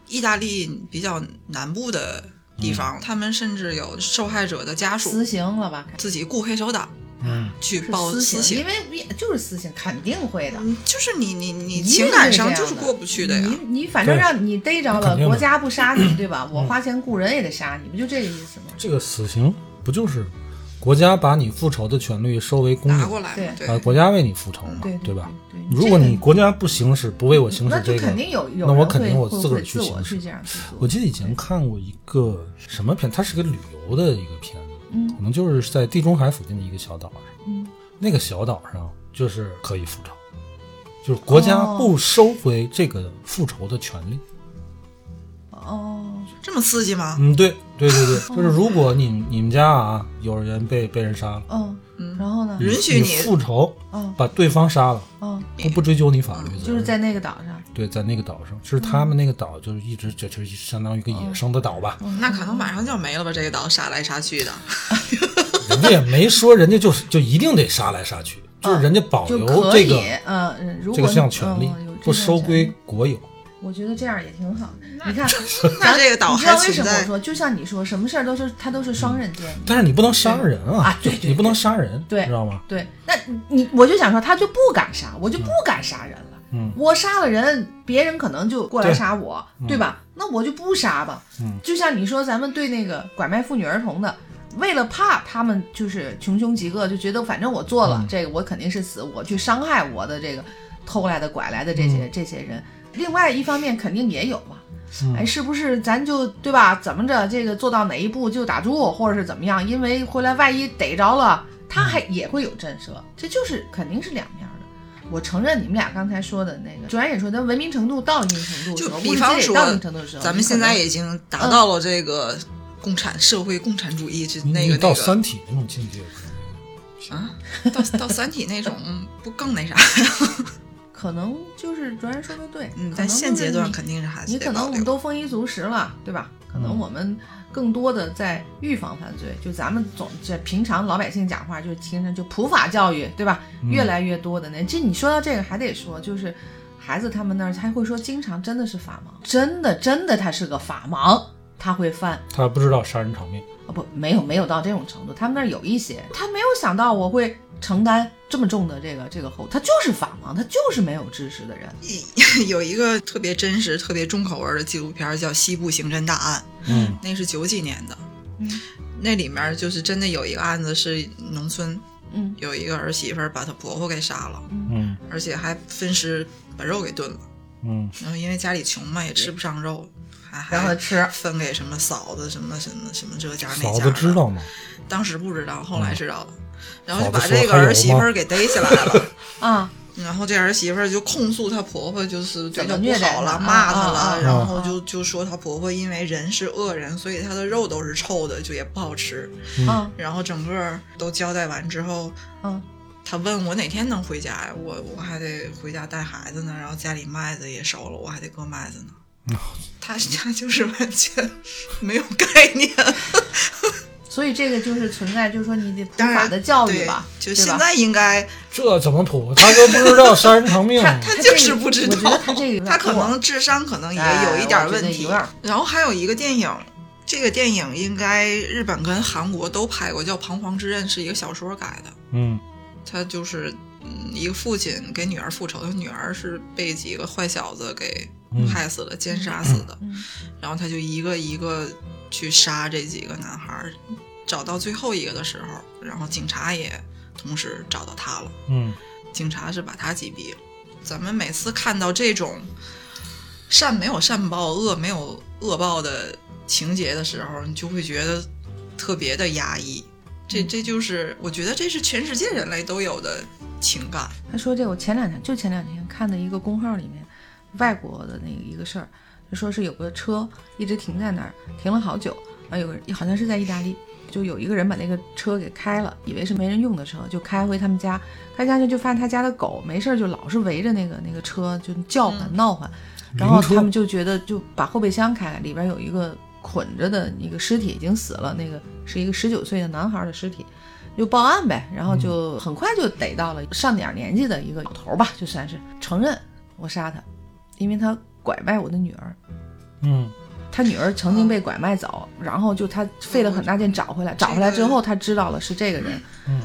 意大利比较南部的地方，他们甚至有受害者的家属死刑了吧？自己雇黑手党嗯，去报私私刑因。为也就是私刑，肯定会的。嗯，就是你你你情感上就是过不去的呀。你你反正对让你逮着了，国家不杀你，对吧？我花钱雇人也得杀你，不就这个意思吗？这个死刑不就是国家把你复仇的权利收为公有，拿过来嘛，对对啊，国家为你复仇嘛，对吧？？对，如果这个你国家不行使，不为我行使这个，肯定有有那我肯定我会自个儿去行使。我记得以前看过一个什么片，它是个旅游的一个片子，嗯可能就是在地中海附近的一个小岛上，嗯那个小岛上就是可以复仇，就是国家哦不收回这个复仇的权利。哦，这么刺激吗？嗯，对对对对，就是如果你你们家啊有人被被人杀了，嗯，然后呢？允许你复仇，嗯把对方杀了，嗯，不不追究你法律责任，就是在那个岛上。对，在那个岛上，是他们那个岛，就是一直就就是相当于一个野生的岛吧。那可能马上就要没了吧？这个岛杀来杀去的，人家也没说人家就是就一定得杀来杀去，就是人家保留这个，嗯嗯，如果这个项权利嗯不收归国有。我觉得这样也挺好。你看，那这个岛你知道为什么我说，就像你说，什么事儿都是它都是双刃剑。但是你不能杀人啊啊，对你不能杀人，对知道吗？对，那你我就想说，他就不敢杀，我就不敢杀人了。嗯我杀了人，别人可能就过来杀我，对吧？那我就不杀吧。嗯就像你说，咱们对那个拐卖妇女儿童的，为了怕他们就是穷凶极恶，就觉得反正我做了、嗯这个，我肯定是死，我去伤害我的这个偷来的、拐来的这些、这些人。另外一方面，肯定也有嘛。嗯哎，是不是咱就对吧？怎么着，这个做到哪一步就打住，或者是怎么样？因为回来万一逮着了，他还也会有震慑，这就是肯定是两面的。我承认你们俩刚才说的那个，主然也说，咱文明程度到一定程度的就时候，比方说物质积累到一定程度的时候，咱们现在已经达到了这个共产社会共产主义，就你你到《那个那个三体》那种境界，啊，到到三体那种 不更那啥？可能就是卓然说的对，嗯，在现阶段肯定是还是你可能我们。都丰衣足食了，对吧？可能嗯我们更多的在预防犯罪，就咱们总这平常老百姓讲话就是听着就普法教育，对吧？嗯越来越多的那这你说到这个还得说，就是孩子他们那儿他会说，经常真的是法盲，真的真的他是个法盲，他会犯他不知道杀人偿命。啊不没有没有到这种程度，他们那儿有一些他没有想到我会承担这么重的这个这个后，他就是法盲，他就是没有知识的人。有一个特别真实、特别重口味的纪录片叫《西部刑侦大案》，嗯那是九几年的。嗯那里面就是真的有一个案子是农村嗯有一个儿媳妇把她婆婆给杀了，嗯而且还分尸把肉给炖了。嗯然后因为家里穷嘛，也吃不上肉，还还让他吃分给什么嫂子什么什么什么这家那嫂家。子知道，吗？当时不知道，后来知道了，然后就把这个儿媳妇儿给逮起来了。啊然后这儿媳妇儿就控诉她婆婆就是对她不好了，骂她了，然后就就说她婆婆因为人是恶人，所以她的肉都是臭的，就也不好吃。嗯然后整个都交代完之后，嗯她问我哪天能回家呀？我我还得回家带孩子呢，然后家里麦子也熟了，我还得割麦子呢。他家就是完全没有概念，所以这个就是存在，就是说你得普法的教育吧，就现在应该这怎么普？他都不知道杀人偿命。他 他就是不知道，他这个他可能智商可能也哎有一点问题。然后还有一个电影，这个电影应该日本跟韩国都拍过，叫《彷徨之刃》，是一个小说改的。嗯他就是嗯，一个父亲给女儿复仇，他女儿是被几个坏小子给嗯害死了、奸杀死的。嗯然后他就一个一个去杀这几个男孩儿，找到最后一个的时候，然后警察也同时找到他了。嗯警察是把他击毙了。咱们每次看到这种善没有善报、恶没有恶报的情节的时候，你就会觉得特别的压抑。这这就是我觉得这是全世界人类都有的情感。他说这我前两天就前两天看的一个公号里面，外国的那个一个事儿，就说是有个车一直停在那儿，停了好久，啊有个好像是在意大利，就有一个人把那个车给开了，以为是没人用的车，就开回他们家，开家去就发现他家的狗没事儿就老是围着那个那个车就叫唤、闹唤，然后他们就觉得就把后备箱开开，里边有一个捆着的一个尸体已经死了，那个是一个十九岁的男孩的尸体。就报案呗，然后就很快就逮到了上点儿年纪的一个老头儿吧，就算是承认我杀他，因为他拐卖我的女儿。嗯他女儿曾经被拐卖走，然后就他费了很大劲找回来，找回来之后他知道了是这个人，嗯，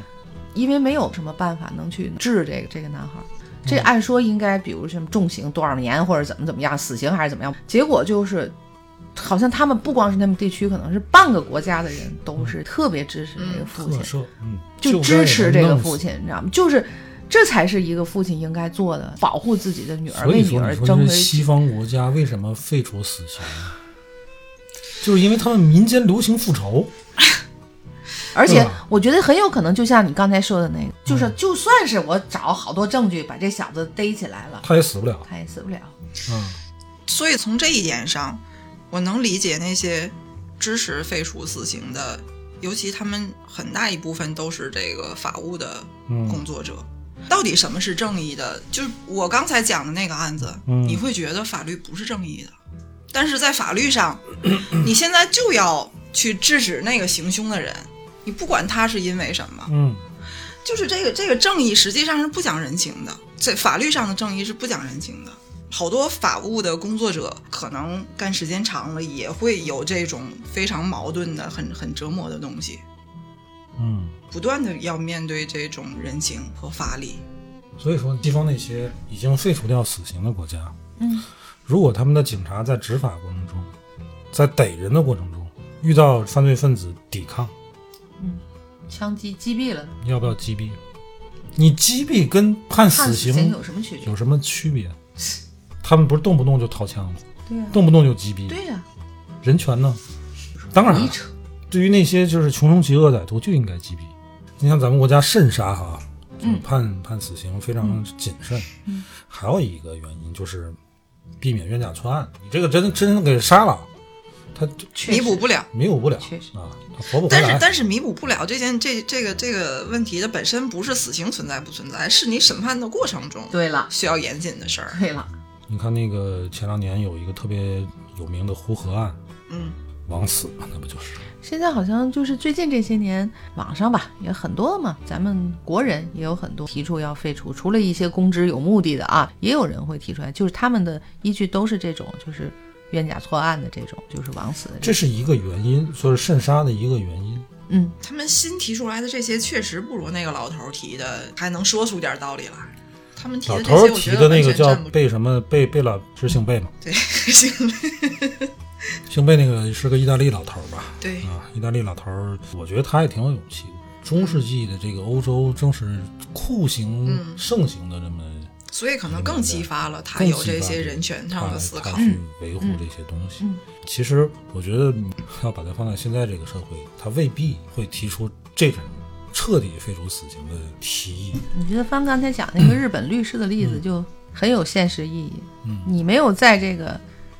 因为没有什么办法能去治这个这个男孩儿。这按说应该，比如什么重刑多少年，或者怎么怎么样，死刑还是怎么样？结果就是，好像他们不光是他们地区，可能是半个国家的人都是特别支持这个父亲就支持这个父亲，你知道吗？就是这才是一个父亲应该做的，保护自己的女儿，为女儿争回西方国家为什么废除死刑呢？就是因为他们民间流行复仇，而且我觉得很有可能，就像你刚才说的那个，就是嗯就算是我找好多证据把这小子逮起来了，他也死不了。他也死不了。嗯，所以从这一点上，我能理解那些支持废除死刑的，尤其他们很大一部分都是这个法务的嗯工作者。到底什么是正义的？就是我刚才讲的那个案子，嗯你会觉得法律不是正义的，但是在法律上，你现在就要去制止那个行凶的人，你不管他是因为什么，嗯，就是这个这个正义实际上是不讲人情的，在法律上的正义是不讲人情的。好多法务的工作者可能干时间长了，也会有这种非常矛盾的、很很折磨的东西，嗯，不断的要面对这种人情和法理。所以说，西方那些已经废除掉死刑的国家，嗯，如果他们的警察在执法过程中，在逮人的过程中遇到犯罪分子抵抗，嗯枪击击毙了，你要不要击毙？你击毙跟判判死死刑有什么区别？有什么区别？他们不是动不动就掏枪吗？对呀、动不动就击毙，对呀、人权呢？当然。对于那些就是穷凶极恶歹徒就应该击毙。你像咱们国家慎杀哈，判、判死刑非常谨慎。嗯还有一个原因就是避免冤假错案。你这个真真给杀了，他就确实弥补不了。弥补不了确实啊，他活不回但是。但是弥补不了这件这这个这个问题的本身不是死刑存在不存在，是你审判的过程中对了，需要严谨的事儿。对了，你看那个前两年有一个特别有名的呼河案，嗯，枉死嘛，那不就是？现在好像就是最近这些年，网上吧也很多嘛，咱们国人也有很多提出要废除，除了一些公职有目的的啊，也有人会提出来，就是他们的依据都是这种，就是冤假错案的这种，就是枉死的这。这是一个原因，说是慎杀的一个原因。嗯，他们新提出来的这些确实不如那个老头儿提的还能说出点道理来。他们提的这些，头提我觉得的那个叫。贝什么贝贝老是姓贝吗？对，行，姓贝 那个是个意大利老头儿吧？对，啊，意大利老头儿，我觉得他也挺有勇气的。中世纪的这个欧洲正是酷刑嗯盛行的这么，所以可能更激发了他有这些人权上的思考他。去维护这些东西。嗯其实我觉得要把它放在现在这个社会，他未必会提出这种彻底废除死刑的提议。你觉得方刚才讲那个日本律师的例子就很有现实意义。嗯你没有在这个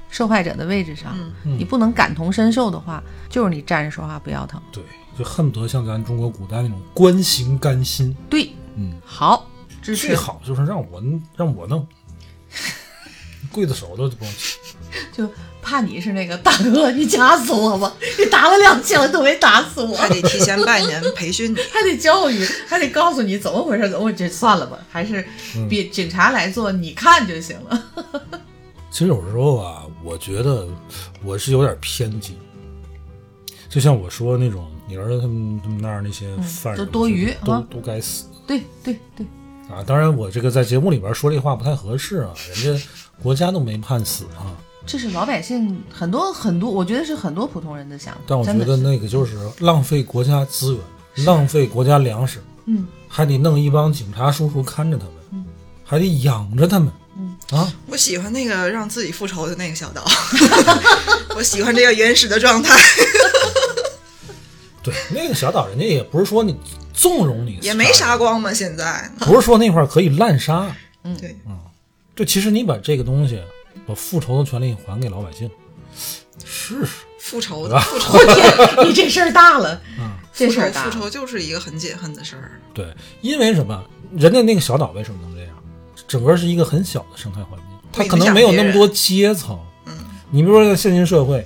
受害者的位置上，嗯你不能感同身受的话，就是你站着说话不腰疼。对，就恨不得像咱中国古代那种官行甘心。对，嗯，好，支持最。好就是让我让我弄，刽子手都不用起。就怕你是那个大哥，你掐死我吧！你打了两枪都没打死我，还得提前半年培训你。还得教育，还得告诉你怎么回事，怎么回事，这算了吧，还是比警察来做，你看就行了。其实有时候啊，我觉得我是有点偏激。就像我说那种，你儿子他们他们那儿那些犯人、都多余都啊都该死对对对，啊！当然，我这个在节目里边说这话不太合适啊，人家国家都没判死啊。这是老百姓很多很多，我觉得是很多普通人的想法。但我觉得那个就是浪费国家资源，浪费国家粮食，嗯，还得弄一帮警察叔叔看着他们，还得养着他们，嗯啊，我喜欢那个让自己复仇的那个小岛，我喜欢这个原始的状态，对，那个小岛人家也不是说你纵容你，也没杀，光嘛。现在，不是说那块儿可以滥杀，嗯对，嗯，就，其实你把这个东西，把复仇的权利还给老百姓，试试。复仇复仇我天，你这事儿大了，嗯这复仇事儿大。复仇就是一个很解恨的事儿。对，因为什么？人家那个小岛为什么能这样？整个是一个很小的生态环境，它可能没有那么多阶层。嗯，你比如说在现今社会，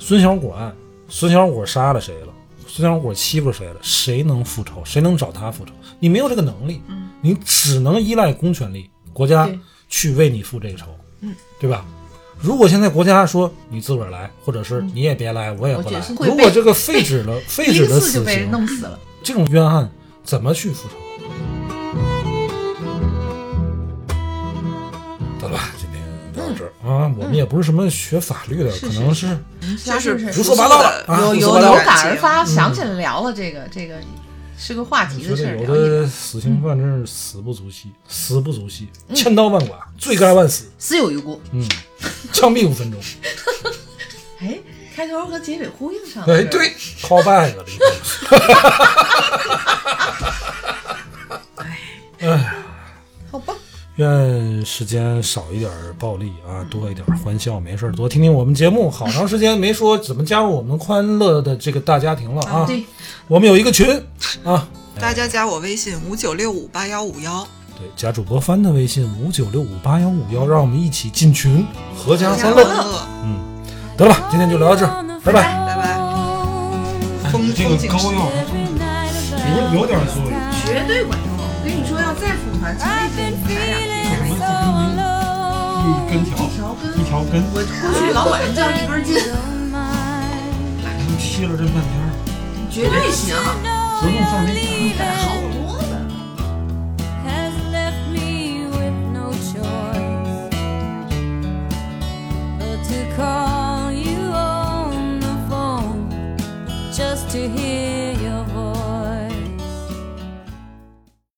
孙小果案，孙小果杀了谁了？孙小果欺负谁了？谁能复仇？谁能找他复仇？你没有这个能力，嗯，你只能依赖公权力，国家去为你复这个仇，嗯，对吧？如果现在国家说你自个儿来，或者是你也别来，我也不来如果这个废止了废止第一了死刑，弄死了。这种冤案怎么去复仇？啊，我们也不是什么学法律的，可能是就是是胡说八道的啊有有有感而发，想起来聊了这个这个是个话题的事儿，有的。死刑犯真是死不足惜，死不足惜，千刀万剐，罪该万死，死有余辜。嗯，枪毙五分钟。哎，开头和结尾呼应上了。哎，对，call back 了，愿世间少一点暴力啊，多一点欢笑。没事儿多听听我们节目。好长时间没说怎么加入我们欢乐的这个大家庭了啊！对，我们有一个群啊，大家加我微信五九六五八幺五幺，对，加主播帆的微信五九六五八幺五幺，让我们一起进群，合家欢乐。乐，嗯，得了，今天就聊到这儿，拜拜。拜拜。风这个风景膏药有有点作用。绝对管用。我跟你说，要再复团，绝对给你排两天。一根条，条根，一条根，我过去老管人叫一根筋，踢了这半天，绝对行，活动范围大。好